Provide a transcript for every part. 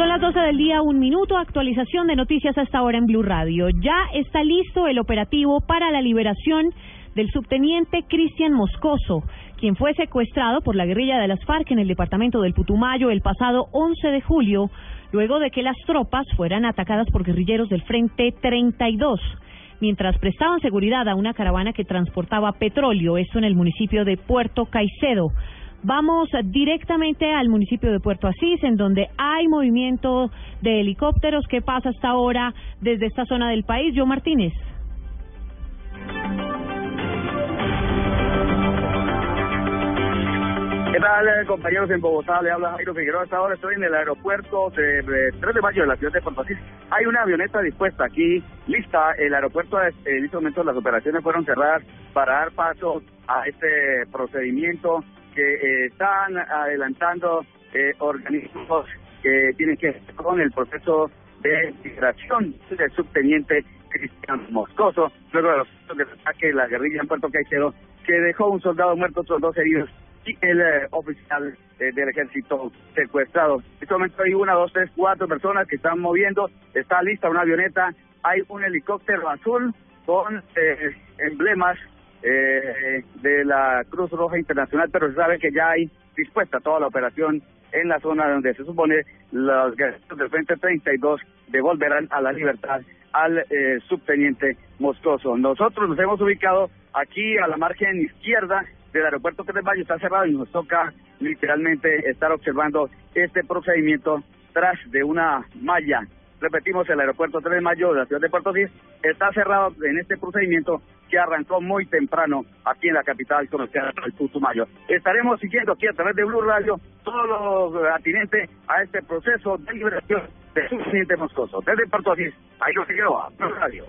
Son las 12 del día, un minuto, actualización de noticias hasta ahora en Blue Radio. Ya está listo el operativo para la liberación del subteniente Cristian Moscoso, quien fue secuestrado por la guerrilla de las FARC en el departamento del Putumayo el pasado 11 de julio, luego de que las tropas fueran atacadas por guerrilleros del Frente 32 mientras prestaban seguridad a una caravana que transportaba petróleo, esto en el municipio de Puerto Caicedo. Vamos directamente al municipio de Puerto Asís, en donde hay movimiento de helicópteros. ¿Qué pasa hasta ahora desde esta zona del país? Yo Martínez. ¿Qué tal, eh, compañeros en Bogotá? Le habla Jairo Figueroa. Hasta ahora estoy en el aeropuerto de, 3 de mayo de la ciudad de Puerto Asís. Hay una avioneta dispuesta aquí, lista. El aeropuerto, eh, en este momento, las operaciones fueron cerradas para dar paso a este procedimiento que eh, están adelantando eh, organismos que tienen que ver con el proceso de migración del subteniente Cristian Moscoso, luego de los ataques de la guerrilla en Puerto Caicedo, que dejó un soldado muerto, otros dos heridos y el eh, oficial del ejército secuestrado. En este momento hay una, dos, tres, cuatro personas que están moviendo, está lista una avioneta, hay un helicóptero azul con emblemas eh, de la Cruz Roja Internacional, pero se sabe que ya hay dispuesta toda la operación en la zona donde se supone los guerreros del Frente 32 devolverán a la libertad al eh, subteniente Moscoso. Nosotros nos hemos ubicado aquí a la margen izquierda del aeropuerto que Valle, está cerrado y nos toca literalmente estar observando este procedimiento tras de una malla repetimos, el aeropuerto 3 de Mayo de la ciudad de Puerto Rico está cerrado en este procedimiento que arrancó muy temprano aquí en la capital comercial del Putumayo. Estaremos siguiendo aquí a través de Blue Radio todo lo atinente a este proceso de liberación de su presidente moscoso. Desde Puerto Rico, ahí lo a Blue Radio.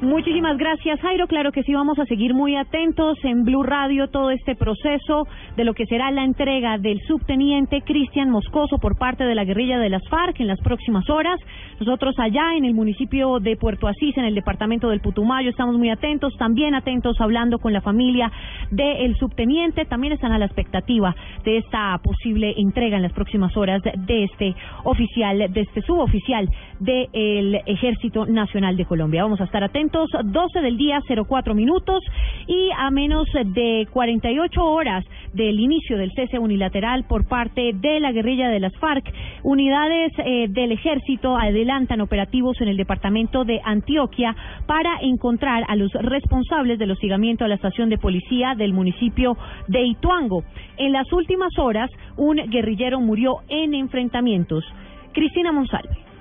Muchísimas gracias, Jairo. Claro que sí, vamos a seguir muy atentos en Blue Radio todo este proceso de lo que será la entrega del subteniente Cristian Moscoso por parte de la guerrilla de las FARC en las próximas horas. Nosotros allá en el municipio de Puerto Asís, en el departamento del Putumayo, estamos muy atentos, también atentos hablando con la familia del subteniente. También están a la expectativa de esta posible entrega en las próximas horas de este oficial, de este suboficial del Ejército Nacional de Colombia. Vamos a estar atentos 12 del día, 04 minutos, y a menos de 48 horas del inicio del cese unilateral por parte de la guerrilla de las FARC, unidades eh, del ejército adelantan operativos en el departamento de Antioquia para encontrar a los responsables del hostigamiento a la estación de policía del municipio de Ituango. En las últimas horas, un guerrillero murió en enfrentamientos. Cristina Monsalve.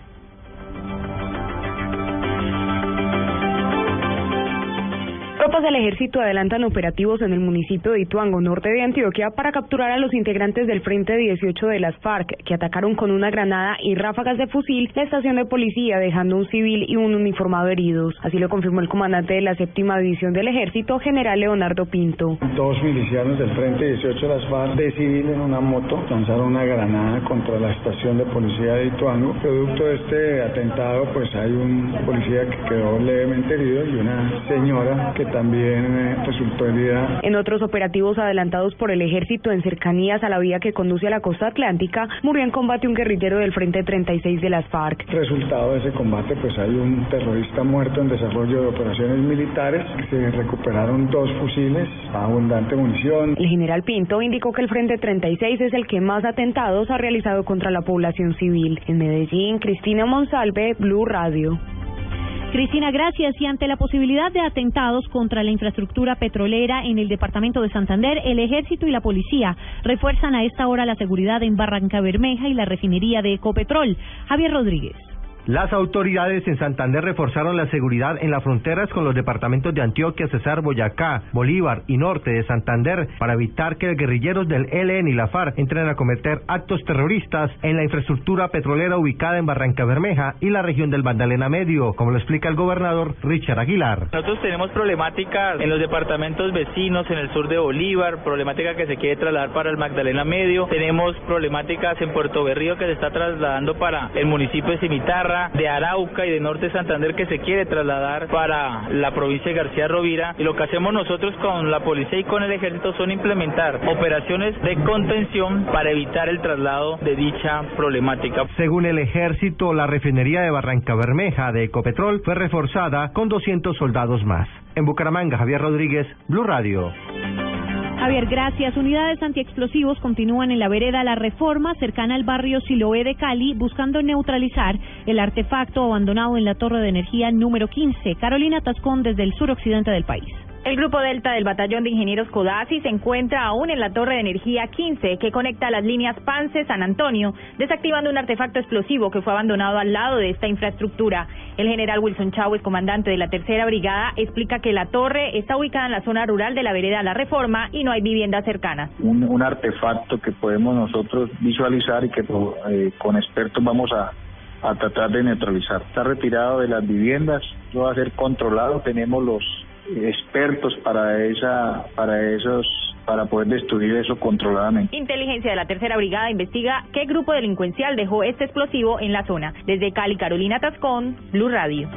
Tropas del ejército adelantan operativos en el municipio de Ituango, norte de Antioquia, para capturar a los integrantes del Frente 18 de las FARC, que atacaron con una granada y ráfagas de fusil la estación de policía, dejando un civil y un uniformado heridos. Así lo confirmó el comandante de la séptima división del ejército, general Leonardo Pinto. Dos milicianos del Frente 18 de las FARC, de civil en una moto, lanzaron una granada contra la estación de policía de Ituango. Producto de este atentado, pues hay un policía que quedó levemente herido y una señora que también eh, resultó herida. En otros operativos adelantados por el ejército en cercanías a la vía que conduce a la costa atlántica, murió en combate un guerrillero del Frente 36 de las FARC. Resultado de ese combate, pues hay un terrorista muerto en desarrollo de operaciones militares. Se recuperaron dos fusiles, abundante munición. El general Pinto indicó que el Frente 36 es el que más atentados ha realizado contra la población civil. En Medellín, Cristina Monsalve, Blue Radio. Cristina, gracias. Y ante la posibilidad de atentados contra la infraestructura petrolera en el departamento de Santander, el ejército y la policía refuerzan a esta hora la seguridad en Barranca Bermeja y la refinería de Ecopetrol. Javier Rodríguez. Las autoridades en Santander reforzaron la seguridad en las fronteras con los departamentos de Antioquia, Cesar, Boyacá, Bolívar y Norte de Santander para evitar que guerrilleros del ELN y la FARC entren a cometer actos terroristas en la infraestructura petrolera ubicada en Barranca Bermeja y la región del Magdalena Medio, como lo explica el gobernador Richard Aguilar. Nosotros tenemos problemáticas en los departamentos vecinos, en el sur de Bolívar, problemática que se quiere trasladar para el Magdalena Medio, tenemos problemáticas en Puerto Berrío que se está trasladando para el municipio de Cimitarra, de Arauca y de Norte Santander que se quiere trasladar para la provincia de García Rovira. Y lo que hacemos nosotros con la policía y con el ejército son implementar operaciones de contención para evitar el traslado de dicha problemática. Según el ejército, la refinería de Barranca Bermeja de Ecopetrol fue reforzada con 200 soldados más. En Bucaramanga, Javier Rodríguez, Blue Radio. Javier, gracias. Unidades antiexplosivos continúan en la vereda La Reforma, cercana al barrio Siloé de Cali, buscando neutralizar el artefacto abandonado en la torre de energía número 15. Carolina Tascón, desde el suroccidente del país. El grupo Delta del Batallón de Ingenieros Codazzi se encuentra aún en la torre de energía 15 que conecta las líneas Pance-San Antonio, desactivando un artefacto explosivo que fue abandonado al lado de esta infraestructura. El general Wilson Chávez, comandante de la tercera brigada, explica que la torre está ubicada en la zona rural de la vereda La Reforma y no hay viviendas cercanas. Un, artefacto que podemos nosotros visualizar y que eh, con expertos vamos a, tratar de neutralizar. Está retirado de las viviendas, va a ser controlado, tenemos los expertos para esa para esos para poder destruir eso controladamente. Inteligencia de la Tercera Brigada investiga qué grupo delincuencial dejó este explosivo en la zona. Desde Cali, Carolina Tascón, Blue Radio.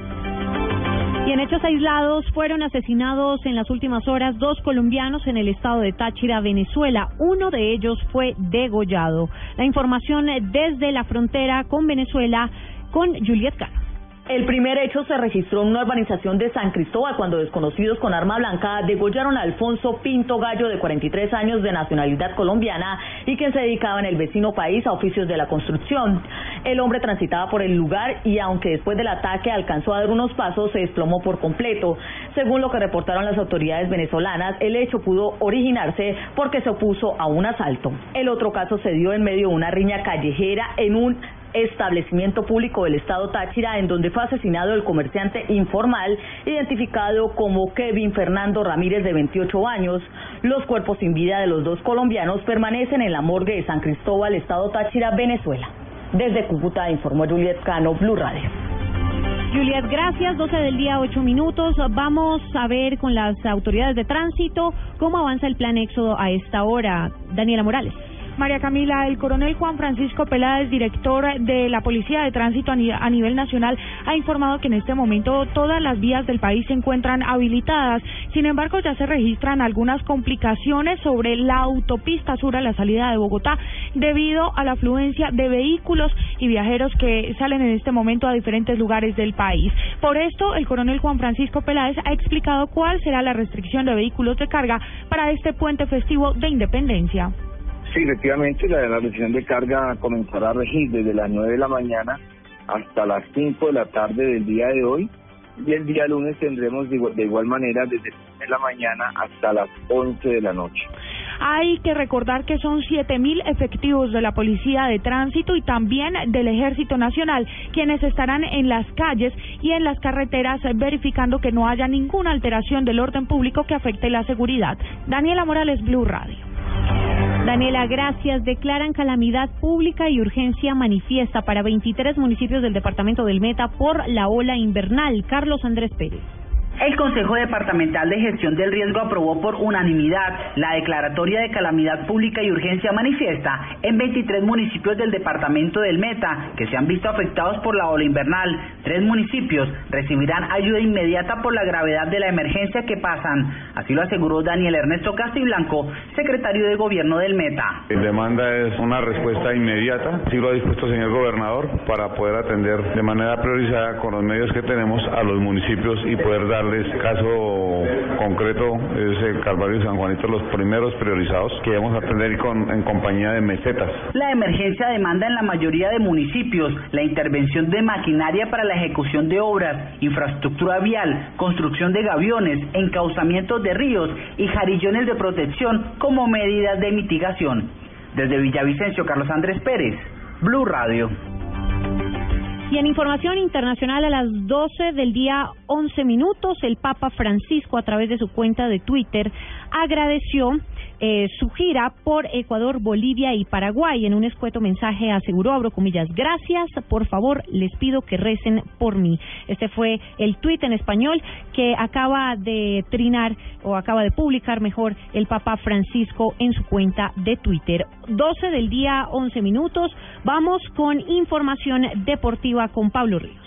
Y en hechos aislados fueron asesinados en las últimas horas dos colombianos en el estado de Táchira, Venezuela. Uno de ellos fue degollado. La información desde la frontera con Venezuela con Juliet Cano. El primer hecho se registró en una urbanización de San Cristóbal cuando desconocidos con arma blanca degollaron a Alfonso Pinto Gallo de 43 años de nacionalidad colombiana y quien se dedicaba en el vecino país a oficios de la construcción. El hombre transitaba por el lugar y aunque después del ataque alcanzó a dar unos pasos se desplomó por completo. Según lo que reportaron las autoridades venezolanas, el hecho pudo originarse porque se opuso a un asalto. El otro caso se dio en medio de una riña callejera en un establecimiento público del estado Táchira en donde fue asesinado el comerciante informal identificado como Kevin Fernando Ramírez de 28 años. Los cuerpos sin vida de los dos colombianos permanecen en la morgue de San Cristóbal, estado Táchira, Venezuela. Desde Cúcuta informó Juliet Cano, Blue Radio. Juliet, gracias. 12 del día, 8 minutos. Vamos a ver con las autoridades de tránsito cómo avanza el plan éxodo a esta hora. Daniela Morales. María Camila, el coronel Juan Francisco Peláez, director de la Policía de Tránsito a nivel nacional, ha informado que en este momento todas las vías del país se encuentran habilitadas. Sin embargo, ya se registran algunas complicaciones sobre la autopista sur a la salida de Bogotá debido a la afluencia de vehículos y viajeros que salen en este momento a diferentes lugares del país. Por esto, el coronel Juan Francisco Peláez ha explicado cuál será la restricción de vehículos de carga para este puente festivo de independencia. Sí, efectivamente, la, la restricción de carga comenzará a regir desde las 9 de la mañana hasta las 5 de la tarde del día de hoy y el día lunes tendremos de igual, manera desde la mañana hasta las 11 de la noche. Hay que recordar que son 7.000 efectivos de la Policía de Tránsito y también del Ejército Nacional, quienes estarán en las calles y en las carreteras verificando que no haya ninguna alteración del orden público que afecte la seguridad. Daniela Morales, Blue Radio. Daniela, gracias. Declaran calamidad pública y urgencia manifiesta para 23 municipios del departamento del Meta por la ola invernal. Carlos Andrés Pérez. El Consejo Departamental de Gestión del Riesgo aprobó por unanimidad la declaratoria de calamidad pública y urgencia manifiesta en 23 municipios del departamento del Meta que se han visto afectados por la ola invernal. Tres municipios recibirán ayuda inmediata por la gravedad de la emergencia que pasan. Así lo aseguró Daniel Ernesto Castiblanco, secretario de Gobierno del Meta. La demanda es una respuesta inmediata, así lo ha dispuesto el señor gobernador, para poder atender de manera priorizada con los medios que tenemos a los municipios y poder dar caso concreto es el Calvario y San Juanito, los primeros priorizados que vamos a atender en compañía de mesetas. La emergencia demanda en la mayoría de municipios la intervención de maquinaria para la ejecución de obras, infraestructura vial, construcción de gaviones, encauzamientos de ríos y jarillones de protección como medidas de mitigación. Desde Villavicencio, Carlos Andrés Pérez, Blue Radio. Y en información internacional a las 12 del día 11 minutos, el Papa Francisco a través de su cuenta de Twitter agradeció eh, su gira por Ecuador, Bolivia y Paraguay. En un escueto mensaje aseguró, abro comillas, gracias, por favor, les pido que recen por mí. Este fue el tuit en español que acaba de trinar o acaba de publicar mejor el Papa Francisco en su cuenta de Twitter. 12 del día, 11 minutos. Vamos con información deportiva con Pablo Ríos.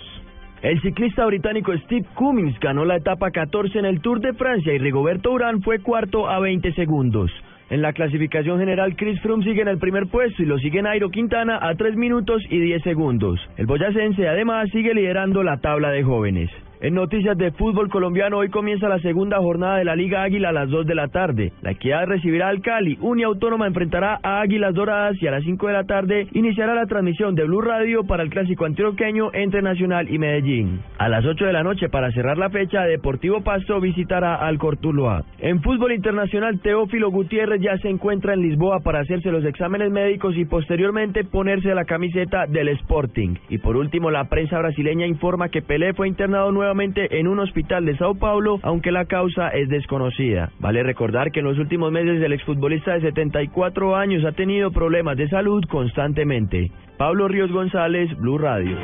El ciclista británico Steve Cummings ganó la etapa 14 en el Tour de Francia y Rigoberto Urán fue cuarto a 20 segundos. En la clasificación general, Chris Froome sigue en el primer puesto y lo sigue Nairo Quintana a 3 minutos y 10 segundos. El boyacense además sigue liderando la tabla de jóvenes. En noticias de fútbol colombiano, hoy comienza la segunda jornada de la Liga Águila a las 2 de la tarde. La Equidad recibirá al Cali, Unia Autónoma enfrentará a Águilas Doradas y a las 5 de la tarde iniciará la transmisión de Blue Radio para el clásico antioqueño entre Nacional y Medellín. A las 8 de la noche, para cerrar la fecha, Deportivo Pasto visitará al Cortuloa. En fútbol internacional, Teófilo Gutiérrez ya se encuentra en Lisboa para hacerse los exámenes médicos y posteriormente ponerse la camiseta del Sporting. Y por último, la prensa brasileña informa que Pelé fue internado en un hospital de Sao Paulo, aunque la causa es desconocida. Vale recordar que en los últimos meses el exfutbolista de 74 años ha tenido problemas de salud constantemente. Pablo Ríos González, Blue Radio.